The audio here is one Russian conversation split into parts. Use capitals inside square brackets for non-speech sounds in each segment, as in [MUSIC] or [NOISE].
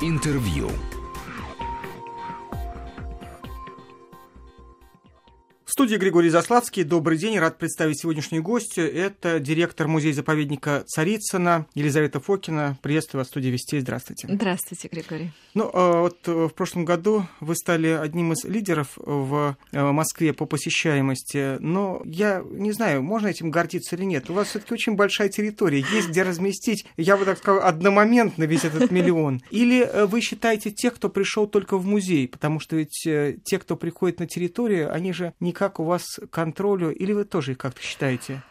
Интервью. Студии Григорий Заславский. Добрый день. Рад представить сегодняшнюю гостью. Это директор музея-заповедника Царицына Елизавета Фокина. Приветствую вас в студии Вестей. Здравствуйте. Здравствуйте, Григорий. Ну, а вот э, в прошлом году вы стали одним из лидеров в э, Москве по посещаемости. Но я не знаю, можно этим гордиться или нет. У вас все-таки очень большая территория. Есть где разместить, я бы так сказал, одномоментно весь этот миллион. Или э, вы считаете тех, кто пришел только в музей? Потому что ведь те, кто приходит на территорию, они же никак как у вас контролю, или вы тоже их как-то считаете?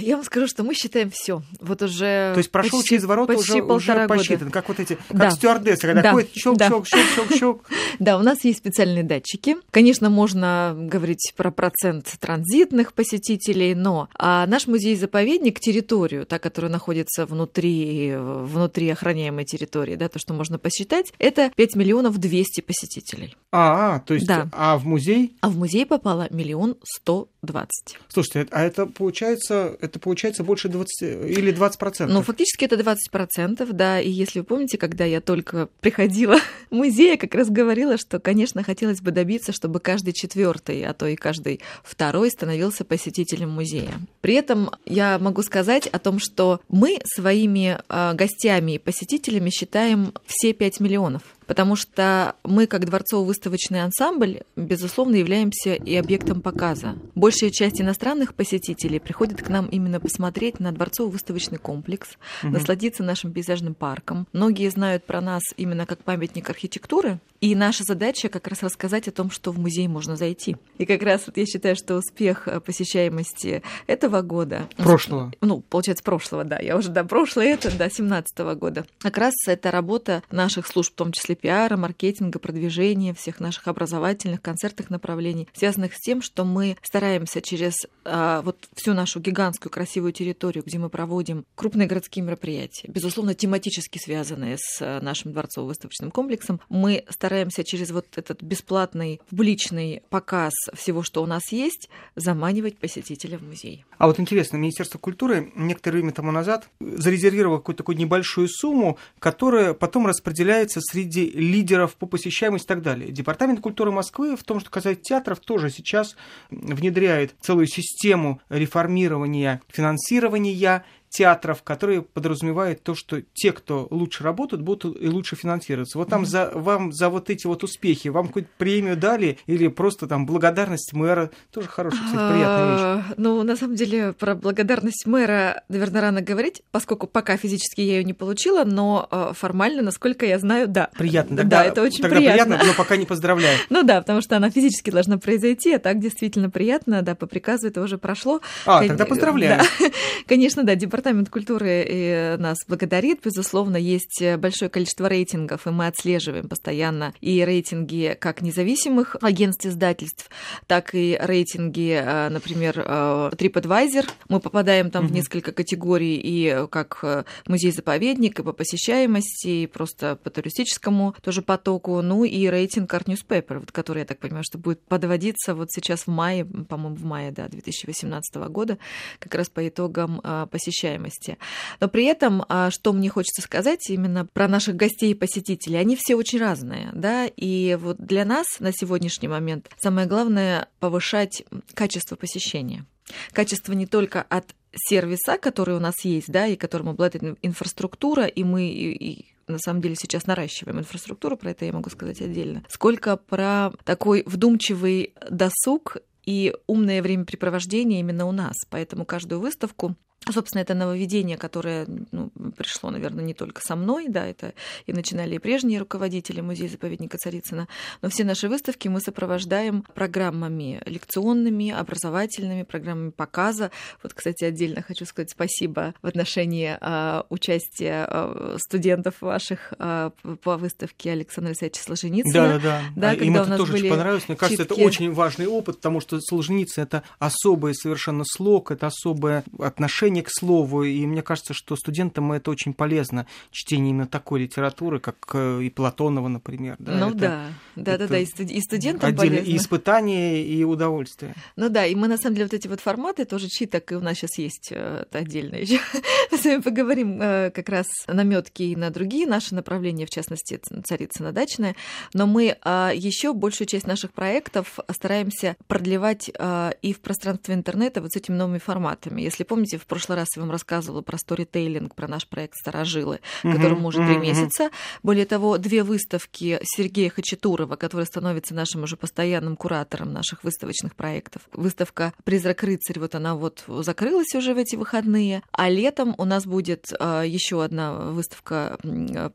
Я вам скажу, что мы считаем все. Вот уже. То есть прошел почти, через ворота уже, уже посчитан, года. как вот эти, как да. стюардессы, когда да. ходит щелк, да. щелк, щелк, щелк, щелк. [LAUGHS] Да, у нас есть специальные датчики. Конечно, можно говорить про процент транзитных посетителей, но а наш музей-заповедник, территорию, та, которая находится внутри, внутри охраняемой территории, да, то, что можно посчитать, это 5 миллионов 200 посетителей. А, а то есть, да. а в музей? А в музей попало миллион сто двадцать. Слушайте, а это получается это получается больше 20 или 20 процентов? Ну, фактически это 20 процентов, да. И если вы помните, когда я только приходила в музей, как раз говорила, что, конечно, хотелось бы добиться, чтобы каждый четвертый, а то и каждый второй становился посетителем музея. При этом я могу сказать о том, что мы своими а, гостями и посетителями считаем все 5 миллионов потому что мы, как дворцово-выставочный ансамбль, безусловно, являемся и объектом показа. Большая часть иностранных посетителей приходит к нам именно посмотреть на дворцово-выставочный комплекс, угу. насладиться нашим пейзажным парком. Многие знают про нас именно как памятник архитектуры, и наша задача как раз рассказать о том, что в музей можно зайти. И как раз вот я считаю, что успех э, посещаемости этого года... Прошлого. Ну, получается, прошлого, да. Я уже до прошлого, это до 17 года. Как раз это работа наших служб, в том числе пиара, маркетинга, продвижения, всех наших образовательных, концертных направлений, связанных с тем, что мы стараемся через а, вот всю нашу гигантскую красивую территорию, где мы проводим крупные городские мероприятия, безусловно, тематически связанные с э, нашим дворцово-выставочным комплексом, мы стараемся через вот этот бесплатный публичный показ всего, что у нас есть, заманивать посетителя в музей. А вот интересно, Министерство культуры некоторое время тому назад зарезервировало какую-то такую небольшую сумму, которая потом распределяется среди лидеров по посещаемости и так далее. Департамент культуры Москвы в том, что касается театров, тоже сейчас внедряет целую систему реформирования финансирования театров, которые подразумевают то, что те, кто лучше работают, будут и лучше финансироваться. Вот там mm-hmm. за, вам за вот эти вот успехи, вам какую-то премию дали или просто там благодарность мэра, тоже хорошая, кстати, приятная вещь. А, ну, на самом деле, про благодарность мэра, наверное, рано говорить, поскольку пока физически я ее не получила, но а, формально, насколько я знаю, да. Приятно. Тогда, да, это очень тогда приятно. приятно, но пока не поздравляю. [LAUGHS] Ну да, потому что она физически должна произойти, а так действительно приятно, да, по приказу это уже прошло. А, тогда поздравляю. [LAUGHS] Конечно, да, департамент Департамент культуры э, нас благодарит. Безусловно, есть большое количество рейтингов, и мы отслеживаем постоянно и рейтинги как независимых агентств издательств, так и рейтинги, э, например, э, TripAdvisor. Мы попадаем там mm-hmm. в несколько категорий, и как музей-заповедник, и по посещаемости, и просто по туристическому тоже потоку. Ну и рейтинг Art Newspaper, вот, который, я так понимаю, что будет подводиться вот сейчас в мае, по-моему, в мае да, 2018 года, как раз по итогам посещаемости посещаемости. Но при этом, а, что мне хочется сказать именно про наших гостей и посетителей, они все очень разные, да, и вот для нас на сегодняшний момент самое главное повышать качество посещения. Качество не только от сервиса, который у нас есть, да, и которым обладает инфраструктура, и мы и, и на самом деле сейчас наращиваем инфраструктуру, про это я могу сказать отдельно, сколько про такой вдумчивый досуг и умное времяпрепровождение именно у нас. Поэтому каждую выставку Собственно, это нововведение, которое ну, пришло, наверное, не только со мной, да, это и начинали и прежние руководители музея-заповедника Царицына, но все наши выставки мы сопровождаем программами лекционными, образовательными, программами показа. Вот, кстати, отдельно хочу сказать спасибо в отношении э, участия э, студентов ваших э, по выставке Александра Алексеевича Солженицына. Да, да, да. да Им это тоже очень понравилось. Мне кажется, читки... это очень важный опыт, потому что Солженицын — это особый совершенно слог, это особое отношение уважение к слову, и мне кажется, что студентам это очень полезно, чтение именно такой литературы, как э, и Платонова, например. Да, ну это, да, да, да, да, и, и студентам отдельно, полезно. И испытание, и удовольствие. Ну да, и мы на самом деле вот эти вот форматы тоже читок, и у нас сейчас есть э, отдельно еще. Мы [LAUGHS] с вами поговорим э, как раз наметки и на другие наши направления, в частности, царица дачная. Но мы э, еще большую часть наших проектов стараемся продлевать э, и в пространстве интернета вот с этими новыми форматами. Если помните, в прошлый раз я вам рассказывала про сторитейлинг, про наш проект «Старожилы», uh-huh, которому уже три uh-huh, месяца. Более того, две выставки Сергея Хачатурова, который становится нашим уже постоянным куратором наших выставочных проектов. Выставка «Призрак рыцарь», вот она вот закрылась уже в эти выходные, а летом у нас будет э, еще одна выставка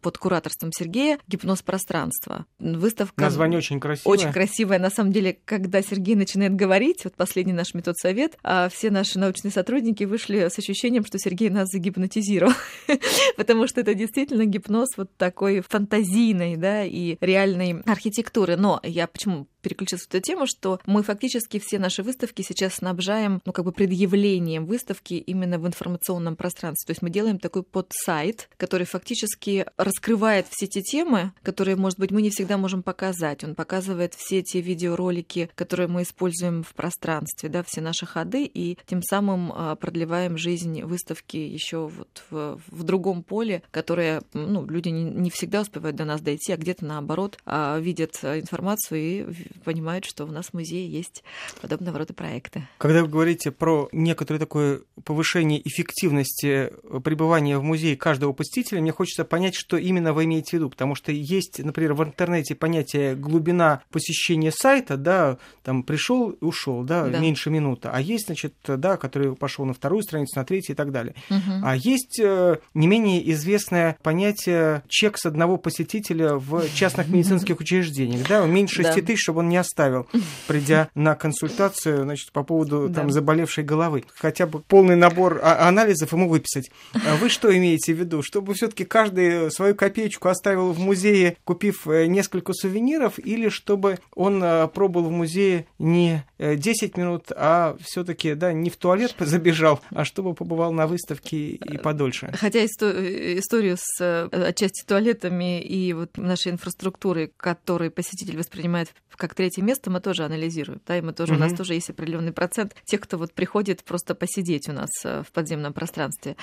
под кураторством Сергея «Гипноз пространства». Выставка... Название очень красивое. Очень красивое. На самом деле, когда Сергей начинает говорить, вот последний наш метод совет, а все наши научные сотрудники вышли с ощущением, что Сергей нас загипнотизировал, [LAUGHS] потому что это действительно гипноз вот такой фантазийной, да, и реальной архитектуры. Но я почему переключиться в эту тему, что мы фактически все наши выставки сейчас снабжаем, ну, как бы предъявлением выставки именно в информационном пространстве. То есть мы делаем такой подсайт, который фактически раскрывает все те темы, которые, может быть, мы не всегда можем показать. Он показывает все те видеоролики, которые мы используем в пространстве, да, все наши ходы, и тем самым а, продлеваем жизнь выставки еще вот в, в другом поле, которое, ну, люди не, не всегда успевают до нас дойти, а где-то наоборот а, видят информацию и понимают, что у нас в музее есть подобного рода проекты. Когда вы говорите про некоторое такое повышение эффективности пребывания в музее каждого посетителя, мне хочется понять, что именно вы имеете в виду, потому что есть, например, в интернете понятие глубина посещения сайта, да, там пришел и ушел, да, да, меньше минуты, а есть, значит, да, который пошел на вторую страницу, на третью и так далее. Угу. А есть э, не менее известное понятие чек с одного посетителя в частных медицинских учреждениях, да, меньше 6 тысяч, чтобы он не оставил, [LAUGHS] придя на консультацию, значит, по поводу там заболевшей головы. Хотя бы полный набор а, анализов ему выписать. А вы что имеете в виду? Чтобы все-таки каждый свою копеечку оставил в музее, купив э, несколько сувениров, или чтобы он э, пробыл в музее не 10 э, минут, а все-таки, да, не в туалет [LAUGHS] забежал, а чтобы побывал на выставке и подольше. Хотя историю с отчасти туалетами и вот нашей инфраструктурой, которую посетитель воспринимает как третье место, мы тоже анализируем. Да, и мы тоже, mm-hmm. у нас тоже есть определенный процент тех, кто вот приходит просто посидеть у нас в подземном пространстве.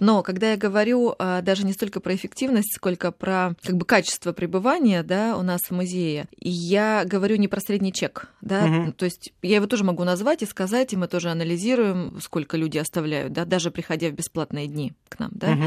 Но когда я говорю даже не столько про эффективность, сколько про как бы качество пребывания, да, у нас в музее, я говорю не про средний чек, да, угу. то есть я его тоже могу назвать и сказать, и мы тоже анализируем, сколько люди оставляют, да, даже приходя в бесплатные дни к нам, да. Угу.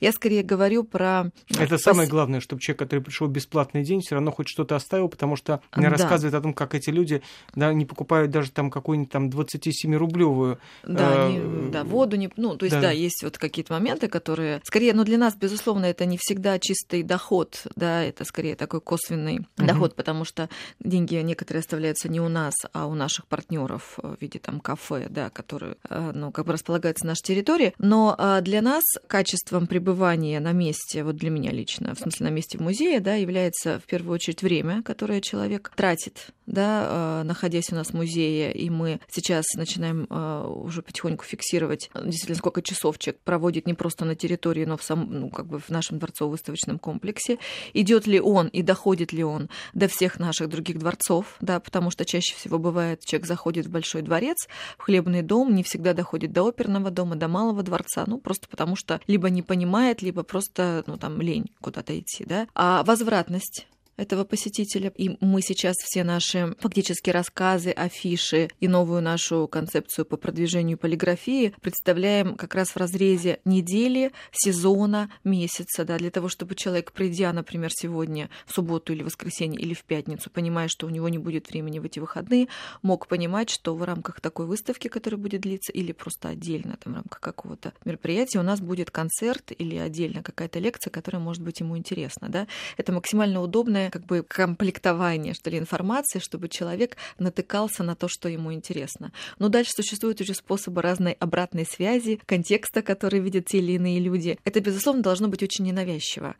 Я скорее говорю про... Это пос... самое главное, чтобы человек, который пришел в бесплатный день, все равно хоть что-то оставил, потому что мне да. Рассказывает о том, как эти люди да, не покупают даже там какую-нибудь там 27-рублевую... Да, э... не, да, воду, не, ну, то есть, да. да, есть вот какие-то моменты, которые... Скорее, ну, для нас, безусловно, это не всегда чистый доход, да, это скорее такой косвенный угу. доход, потому что деньги некоторые оставляются не у нас, а у наших партнеров в виде там кафе, да, которые, э, ну, как бы располагаются на нашей территории. Но э, для нас качеством пребывания на месте, вот для меня лично, в смысле на месте в музее, да, является в первую очередь время, которое человек тратит, да, э, находясь у нас в музее, и мы сейчас начинаем уже потихоньку фиксировать, действительно, сколько часов человек проводит не просто на территории, но в самом, ну, как бы в нашем дворцово-выставочном комплексе, идет ли он и доходит ли он до всех наших других дворцов, да, потому что чаще всего бывает, человек заходит в большой дворец, в хлебный дом, не всегда доходит до оперного дома, до малого дворца, ну, просто потому что либо не понимает, либо просто, ну, там, лень куда-то идти, да. А возвратность этого посетителя. И мы сейчас все наши фактически рассказы, афиши и новую нашу концепцию по продвижению полиграфии представляем как раз в разрезе недели, сезона, месяца, да, для того, чтобы человек, придя, например, сегодня в субботу или воскресенье или в пятницу, понимая, что у него не будет времени в эти выходные, мог понимать, что в рамках такой выставки, которая будет длиться, или просто отдельно там, в рамках какого-то мероприятия, у нас будет концерт или отдельно какая-то лекция, которая может быть ему интересна. Да? Это максимально удобная как бы комплектование, что ли, информации, чтобы человек натыкался на то, что ему интересно. Но дальше существуют уже способы разной обратной связи, контекста, который видят те или иные люди. Это, безусловно, должно быть очень ненавязчиво.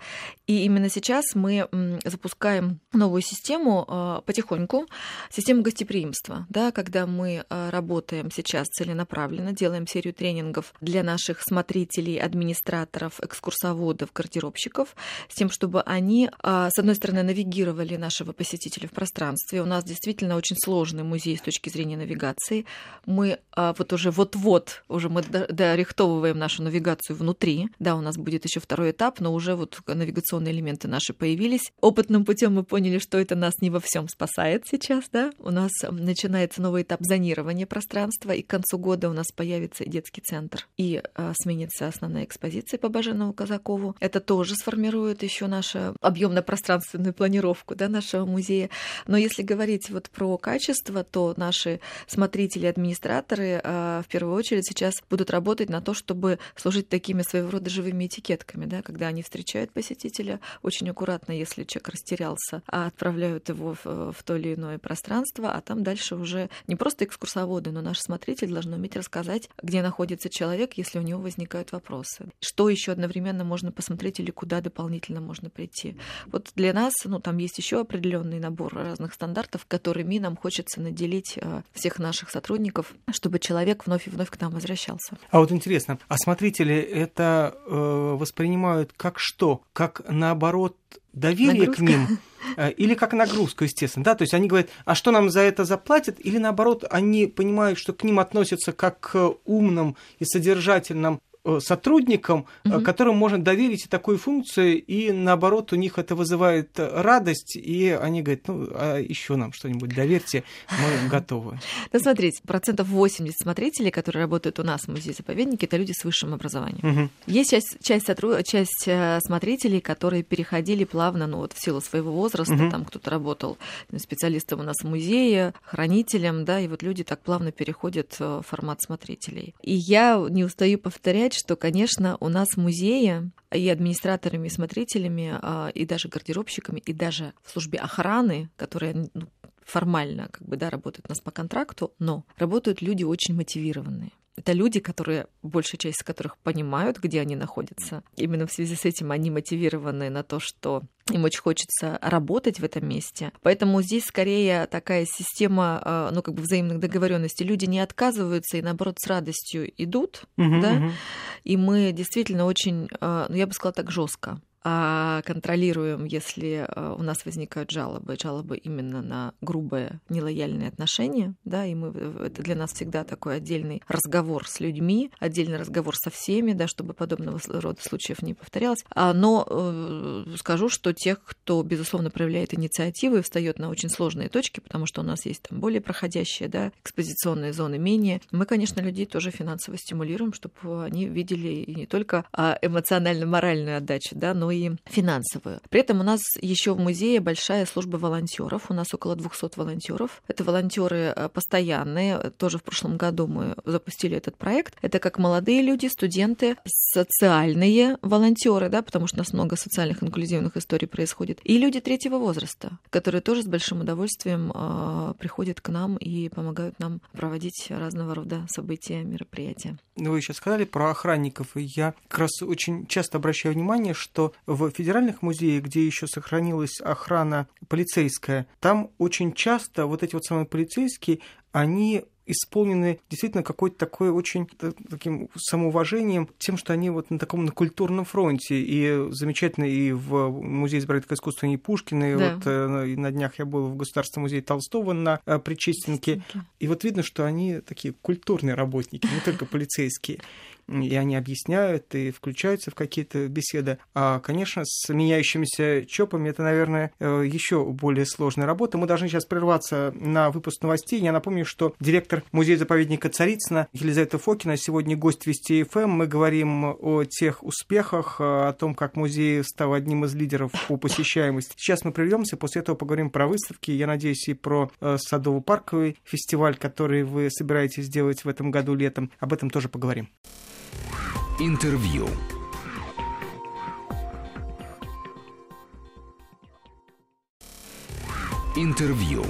И именно сейчас мы запускаем новую систему э, потихоньку, систему гостеприимства, да, когда мы э, работаем сейчас целенаправленно, делаем серию тренингов для наших смотрителей, администраторов, экскурсоводов, гардеробщиков, с тем, чтобы они, э, с одной стороны, навигировали нашего посетителя в пространстве. У нас действительно очень сложный музей с точки зрения навигации. Мы вот уже вот-вот, уже мы дорихтовываем нашу навигацию внутри. Да, у нас будет еще второй этап, но уже вот навигационные элементы наши появились. Опытным путем мы поняли, что это нас не во всем спасает сейчас, да. У нас начинается новый этап зонирования пространства, и к концу года у нас появится детский центр, и э, сменится основная экспозиция по Баженову Казакову. Это тоже сформирует еще нашу объемно-пространственную планировку да, нашего музея. Но если говорить вот про качество, то наши смотрители, администраторы э, в первую очередь сейчас будут работать на то, чтобы служить такими своего рода живыми этикетками, да, когда они встречают посетителя, очень аккуратно, если человек растерялся, а отправляют его в, в то или иное пространство, а там дальше уже не просто экскурсоводы, но наш смотритель должен уметь рассказать, где находится человек, если у него возникают вопросы. Что еще одновременно можно посмотреть или куда дополнительно можно прийти. Вот для нас, ну, там есть еще определенный набор разных стандартов, которыми нам хочется наделить э, всех наших сотрудников, чтобы человек вновь и вновь к нам возвращался. А вот интересно, а смотрители это э, воспринимают как что? Как наоборот доверие Нагрузка. к ним? Э, или как нагрузку, естественно, да, то есть они говорят, а что нам за это заплатят, или наоборот, они понимают, что к ним относятся как к умным и содержательным сотрудникам, угу. которым можно доверить такую функцию, и наоборот у них это вызывает радость, и они говорят, ну, а еще нам что-нибудь доверьте, мы [LAUGHS] готовы. Ну, смотрите, процентов 80 смотрителей, которые работают у нас в музее-заповеднике, это люди с высшим образованием. Угу. Есть часть, часть, сотруд... часть э, смотрителей, которые переходили плавно, ну, вот в силу своего возраста, угу. там кто-то работал специалистом у нас в музее, хранителем, да, и вот люди так плавно переходят в формат смотрителей. И я не устаю повторять, что, конечно, у нас в музее и администраторами, и смотрителями, а, и даже гардеробщиками, и даже в службе охраны, которая ну, формально как бы, да, работают у нас по контракту, но работают люди очень мотивированные. Это люди, которые, большая часть из которых понимают, где они находятся. Именно в связи с этим они мотивированы на то, что им очень хочется работать в этом месте. Поэтому здесь скорее такая система, а, ну, как бы взаимных договоренностей. Люди не отказываются и, наоборот, с радостью идут, uh-huh, да, uh-huh. и мы действительно очень, а, ну, я бы сказала так, жестко контролируем, если э, у нас возникают жалобы, жалобы именно на грубое нелояльное отношение, да, и мы, это для нас всегда такой отдельный разговор с людьми, отдельный разговор со всеми, да, чтобы подобного рода случаев не повторялось. А, но э, скажу, что тех, кто, безусловно, проявляет инициативу и встает на очень сложные точки, потому что у нас есть там более проходящие, да, экспозиционные зоны, менее, мы, конечно, людей тоже финансово стимулируем, чтобы они видели не только а, эмоционально-моральную отдачу, да, но и финансовую. При этом у нас еще в музее большая служба волонтеров. У нас около 200 волонтеров. Это волонтеры э, постоянные. Тоже в прошлом году мы запустили этот проект. Это как молодые люди, студенты, социальные волонтеры, да, потому что у нас много социальных инклюзивных историй происходит, и люди третьего возраста, которые тоже с большим удовольствием э, приходят к нам и помогают нам проводить разного рода события, мероприятия. Ну, вы сейчас сказали про охранников, и я как раз очень часто обращаю внимание, что в федеральных музеях, где еще сохранилась охрана полицейская, там очень часто вот эти вот самые полицейские, они исполнены действительно какой-то такой очень таким самоуважением, тем, что они вот на таком на культурном фронте. И замечательно и в Музее изобразительного искусства не Пушкина, и да. вот э, на днях я был в Государственном музее Толстого на э, Причистенке. И вот видно, что они такие культурные работники, не только полицейские и они объясняют и включаются в какие-то беседы. А, конечно, с меняющимися ЧОПами это, наверное, э, еще более сложная работа. Мы должны сейчас прерваться на выпуск новостей. Я напомню, что директор музея-заповедника Царицына Елизавета Фокина сегодня гость Вести ФМ. Эм. Мы говорим о тех успехах, о том, как музей стал одним из лидеров по посещаемости. Сейчас мы прервемся, после этого поговорим про выставки. Я надеюсь, и про э, садово-парковый фестиваль, который вы собираетесь сделать в этом году летом. Об этом тоже поговорим. Интервью. Интервью.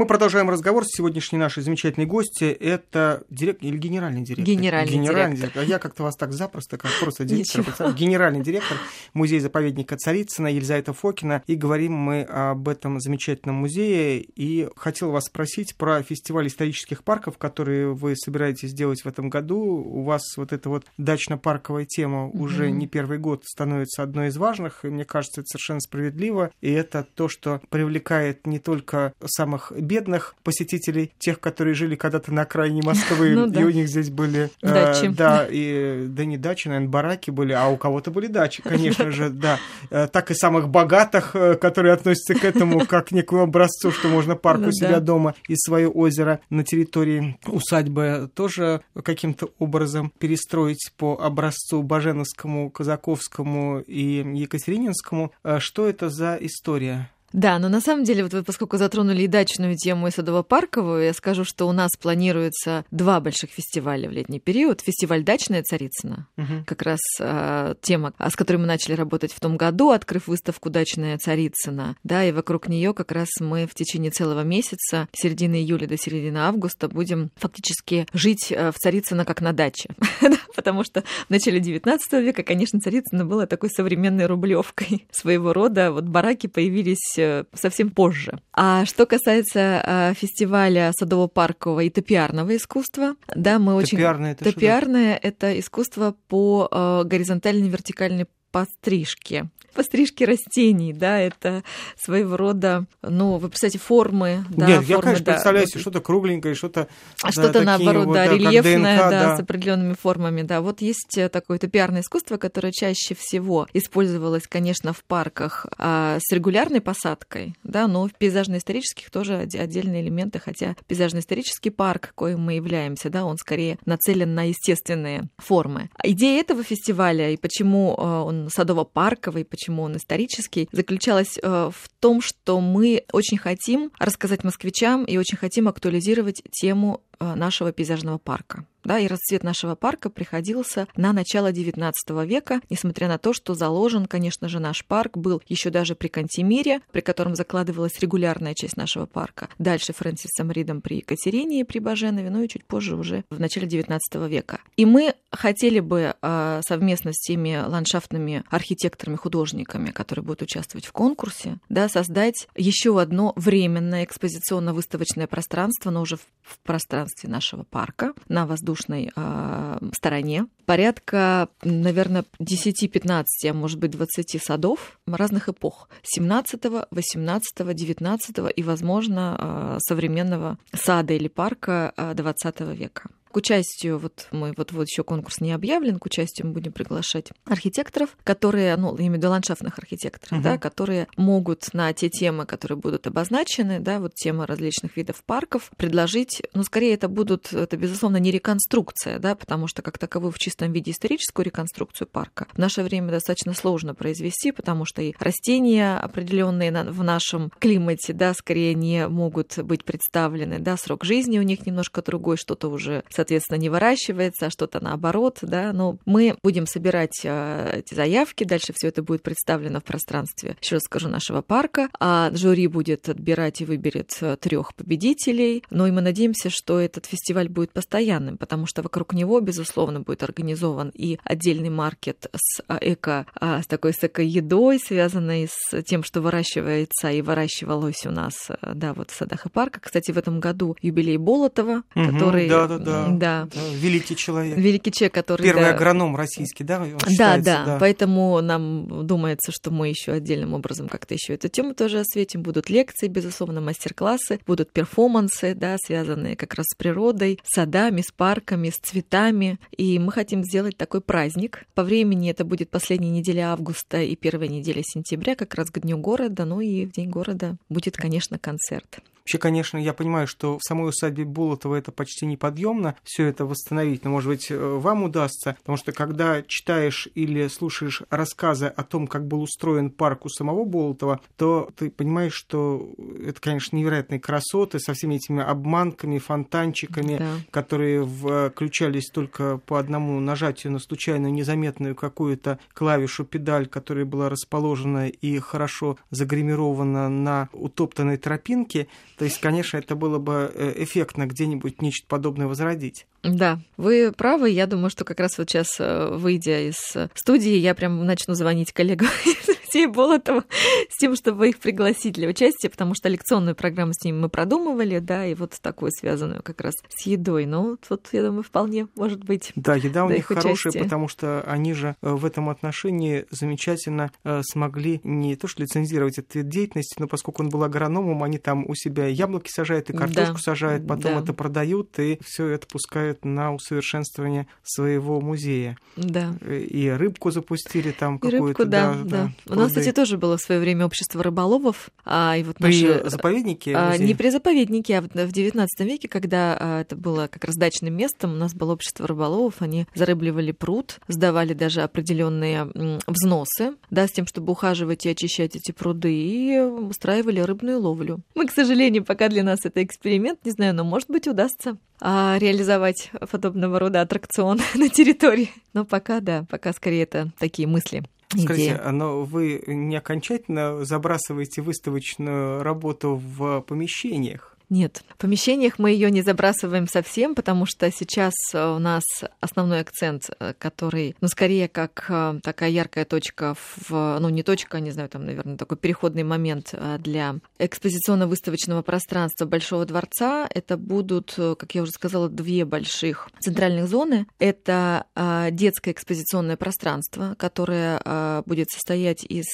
Мы продолжаем разговор с сегодняшней нашей замечательной гости. Это директор или генеральный директор? Генеральный, генеральный директор. А я как-то вас так запросто, как просто директор. Генеральный директор музея-заповедника Царицына Елизавета Фокина. И говорим мы об этом замечательном музее. И хотел вас спросить про фестиваль исторических парков, которые вы собираетесь сделать в этом году. У вас вот эта вот дачно-парковая тема уже mm-hmm. не первый год становится одной из важных. И мне кажется, это совершенно справедливо. И это то, что привлекает не только самых бедных посетителей, тех, которые жили когда-то на окраине Москвы, ну, да. и у них здесь были... Э, дачи. Э, да, и, да не дачи, наверное, бараки были, а у кого-то были дачи, конечно же, [LAUGHS] да. Э, так и самых богатых, э, которые относятся к этому как к некому образцу, что можно парк у ну себя дома и свое озеро на территории усадьбы тоже каким-то образом перестроить по образцу Баженовскому, Казаковскому и Екатерининскому. Что это за история? Да, но на самом деле, вот вы, поскольку затронули и дачную тему, и садово-парковую, я скажу, что у нас планируется два больших фестиваля в летний период. Фестиваль «Дачная Царицына», угу. как раз э, тема, с которой мы начали работать в том году, открыв выставку «Дачная Царицына», да, и вокруг нее как раз мы в течение целого месяца, середины июля до середины августа, будем фактически жить э, в Царицыно как на даче. [LAUGHS] Потому что в начале XIX века, конечно, Царицыно было такой современной рублевкой своего рода. Вот бараки появились совсем позже. А что касается э, фестиваля садово-паркового и топиарного искусства, да, мы очень... Топиарное это Топиарное — это искусство по э, горизонтальной вертикальной пострижке пострижки растений, да, это своего рода, ну, вы представляете, формы. Да, Нет, формы, я, конечно, да, представляю себе что-то кругленькое, что-то... А что-то, наоборот, вот, да, да, рельефное, ДНК, да, да, с определенными формами, да. Вот есть э, такое топиарное искусство, которое чаще всего использовалось, конечно, в парках а, с регулярной посадкой, да, но в пейзажно-исторических тоже отдельные элементы, хотя пейзажно-исторический парк, коим мы являемся, да, он скорее нацелен на естественные формы. Идея этого фестиваля и почему э, он садово-парковый, почему он исторический, заключалась э, в том, что мы очень хотим рассказать москвичам и очень хотим актуализировать тему нашего пейзажного парка да, и расцвет нашего парка приходился на начало XIX века, несмотря на то, что заложен, конечно же, наш парк был еще даже при Кантемире, при котором закладывалась регулярная часть нашего парка. Дальше Фрэнсисом Ридом при Екатерине и при Баженове, ну и чуть позже уже в начале XIX века. И мы хотели бы а, совместно с теми ландшафтными архитекторами, художниками, которые будут участвовать в конкурсе, да, создать еще одно временное экспозиционно-выставочное пространство, но уже в пространстве нашего парка на воздушной э, стороне. Порядка, наверное, 10-15, а может быть 20 садов разных эпох. 17, 18, 19 и, возможно, э, современного сада или парка 20 века. К участию, вот мы вот, вот еще конкурс не объявлен, к участию мы будем приглашать архитекторов, которые, ну, я имею в виду ландшафтных архитекторов, угу. да, которые могут на те темы, которые будут обозначены, да, вот темы различных видов парков, предложить, ну, скорее это будут, это, безусловно, не реконструкция, да, потому что как таковую в чистом виде историческую реконструкцию парка в наше время достаточно сложно произвести, потому что и растения определенные в нашем климате, да, скорее не могут быть представлены, да, срок жизни у них немножко другой, что-то уже соответственно, не выращивается, а что-то наоборот, да, но мы будем собирать э, эти заявки, дальше все это будет представлено в пространстве, еще раз скажу, нашего парка, а жюри будет отбирать и выберет э, трех победителей, но и мы надеемся, что этот фестиваль будет постоянным, потому что вокруг него, безусловно, будет организован и отдельный маркет с э, эко, с такой с эко-едой, связанной с тем, что выращивается и выращивалось у нас, да, вот в садах и парках. Кстати, в этом году юбилей Болотова, угу, который да, да, да да. Великий человек. Великий человек, который... Первый да, агроном российский, да? Да, да, да. Поэтому нам думается, что мы еще отдельным образом как-то еще эту тему тоже осветим. Будут лекции, безусловно, мастер-классы, будут перформансы, да, связанные как раз с природой, с садами, с парками, с цветами. И мы хотим сделать такой праздник. По времени это будет последняя неделя августа и первая неделя сентября, как раз к Дню города. Ну и в День города будет, конечно, концерт. Вообще, конечно, я понимаю, что в самой усадьбе Болотова это почти неподъемно все это восстановить, но, может быть, э, вам удастся, потому что когда читаешь или слушаешь рассказы о том, как был устроен парк у самого Болотова, то ты понимаешь, что это, конечно, невероятные красоты со всеми этими обманками, фонтанчиками, да. которые включались только по одному нажатию на случайно незаметную какую-то клавишу, педаль, которая была расположена и хорошо загримирована на утоптанной тропинке. То есть, конечно, это было бы э, эффектно где-нибудь нечто подобное возродить. Да, вы правы. Я думаю, что как раз вот сейчас, э, выйдя из студии, я прям начну звонить коллегам [LAUGHS] Алексея Болотова с тем, чтобы их пригласить для участия, потому что лекционную программу с ними мы продумывали, да, и вот такую связанную как раз с едой. Ну, тут, я думаю, вполне может быть. Да, еда у них хорошая, потому что они же э, в этом отношении замечательно э, смогли не то что лицензировать этот вид деятельности, но поскольку он был агрономом, они там у себя яблоки сажают и картошку да, сажают, потом да. это продают и все это пускают на усовершенствование своего музея. Да. Э, и рыбку запустили там какую-то. Да, да. да нас, кстати, тоже было в свое время общество рыболовов. А, и вот при наши... заповеднике? А, не при заповеднике, а в XIX веке, когда а, это было как раз дачным местом, у нас было общество рыболовов, они зарыбливали пруд, сдавали даже определенные взносы, да, с тем, чтобы ухаживать и очищать эти пруды, и устраивали рыбную ловлю. Мы, к сожалению, пока для нас это эксперимент, не знаю, но, может быть, удастся а, реализовать подобного рода аттракцион [LAUGHS] на территории. Но пока, да, пока скорее это такие мысли. Скажите, идея. но вы не окончательно забрасываете выставочную работу в помещениях? Нет, в помещениях мы ее не забрасываем совсем, потому что сейчас э, у нас основной акцент, э, который, ну, скорее как э, такая яркая точка в, ну, не точка, не знаю, там, наверное, такой переходный момент для экспозиционно-выставочного пространства Большого дворца. Это будут, как я уже сказала, две больших центральных зоны. Это детское экспозиционное пространство, которое будет состоять из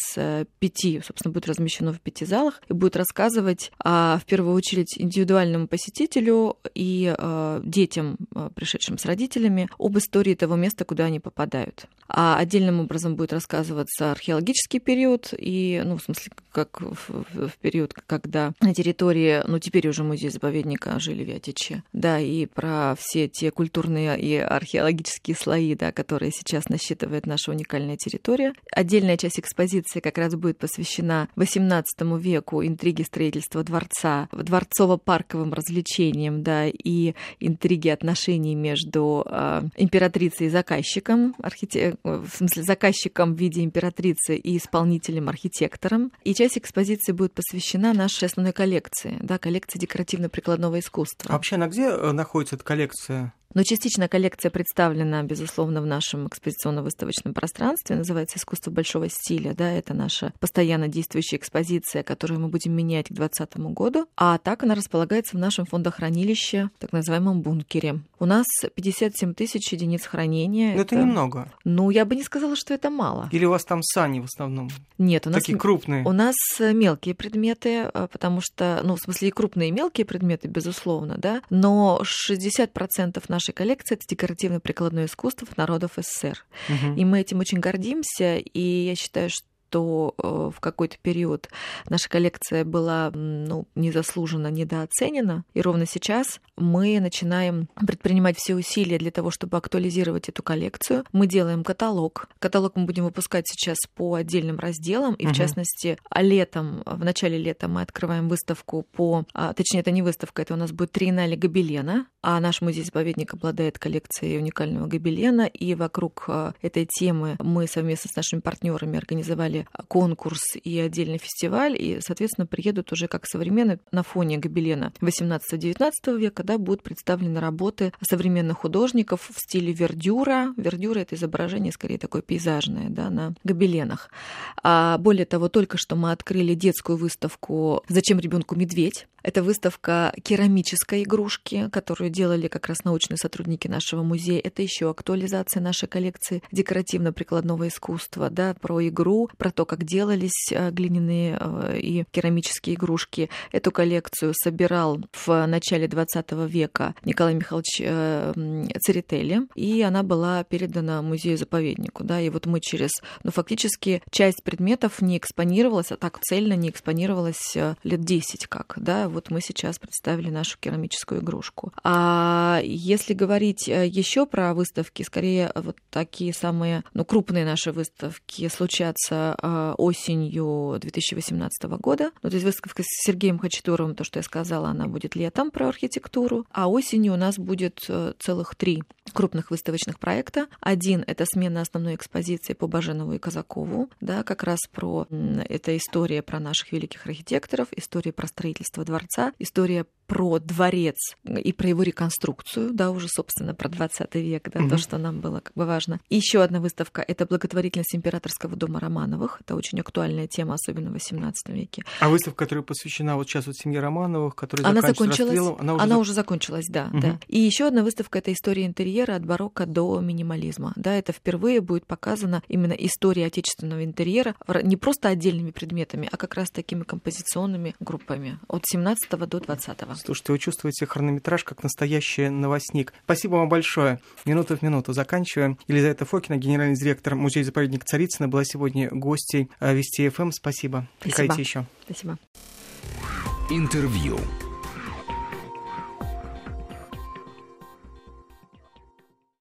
пяти, собственно, будет размещено в пяти залах и будет рассказывать в первую очередь индивидуальному посетителю и э, детям, э, пришедшим с родителями, об истории того места, куда они попадают. А отдельным образом будет рассказываться археологический период и, ну, в смысле, как в, в период, когда на территории, ну, теперь уже музей-заповедника жили Вятичи, да, и про все те культурные и археологические слои, да, которые сейчас насчитывает наша уникальная территория. Отдельная часть экспозиции как раз будет посвящена XVIII веку интриге строительства дворца, дворцово-парковым развлечениям, да, и интриге отношений между э, императрицей и заказчиком, архите в смысле заказчиком в виде императрицы и исполнителем-архитектором. И часть экспозиции будет посвящена нашей основной коллекции, да, коллекции декоративно-прикладного искусства. А вообще, на где э, находится эта коллекция? Но частично коллекция представлена, безусловно, в нашем экспозиционно-выставочном пространстве. Называется «Искусство большого стиля». Да, это наша постоянно действующая экспозиция, которую мы будем менять к 2020 году. А так она располагается в нашем фондохранилище, так называемом бункере. У нас 57 тысяч единиц хранения. Но это, это немного. Ну, я бы не сказала, что это мало. Или у вас там сани в основном? Нет, у нас... Такие крупные? У нас мелкие предметы, а, потому что, ну, в смысле, и крупные, и мелкие предметы, безусловно, да, но 60% нашей коллекции это декоративно-прикладное искусство народов СССР. Угу. И мы этим очень гордимся, и я считаю, что что э, в какой-то период наша коллекция была ну, незаслуженно недооценена. И ровно сейчас мы начинаем предпринимать все усилия для того, чтобы актуализировать эту коллекцию. Мы делаем каталог. Каталог мы будем выпускать сейчас по отдельным разделам. И, угу. в частности, летом, в начале лета мы открываем выставку по... А, точнее, это не выставка, это у нас будет триеннале гобелена. А наш музей-заповедник обладает коллекцией уникального гобелена. И вокруг а, этой темы мы совместно с нашими партнерами организовали организовали конкурс и отдельный фестиваль, и, соответственно, приедут уже как современные на фоне гобелена 18-19 века, да, будут представлены работы современных художников в стиле вердюра. Вердюра — это изображение скорее такое пейзажное, да, на гобеленах. А более того, только что мы открыли детскую выставку «Зачем ребенку медведь?». Это выставка керамической игрушки, которую делали как раз научные сотрудники нашего музея. Это еще актуализация нашей коллекции декоративно-прикладного искусства, да, про игру, про про то, как делались глиняные и керамические игрушки. Эту коллекцию собирал в начале 20 века Николай Михайлович Церетели, и она была передана музею-заповеднику. Да, и вот мы через, ну, фактически часть предметов не экспонировалась, а так цельно не экспонировалась лет 10 как. Да, вот мы сейчас представили нашу керамическую игрушку. А если говорить еще про выставки, скорее вот такие самые ну, крупные наши выставки случатся осенью 2018 года. Ну, то есть выставка с Сергеем Хачатуровым, то, что я сказала, она будет летом про архитектуру, а осенью у нас будет э, целых три крупных выставочных проекта. Один — это смена основной экспозиции по Баженову и Казакову, да, как раз про... Это история про наших великих архитекторов, история про строительство дворца, история про дворец и про его реконструкцию, да, уже, собственно, про 20 век, да, угу. то, что нам было как бы важно. И еще одна выставка — это благотворительность императорского дома Романовых. Это очень актуальная тема, особенно в 18 веке. А выставка, которая посвящена вот сейчас вот семье Романовых, которая она закончилась, она уже, она уже закончилась, да, угу. да. И еще одна выставка — это история интерьера от барокко до минимализма. Да, это впервые будет показана именно история отечественного интерьера не просто отдельными предметами, а как раз такими композиционными группами от 17 до 20. -го. Слушайте, вы чувствуете хронометраж как настоящий новостник. Спасибо вам большое. Минуту в минуту заканчиваем. Елизавета Фокина, генеральный директор музея-заповедник Царицына, была сегодня гостей Вести ФМ. Спасибо. Приходите еще. Спасибо. Интервью.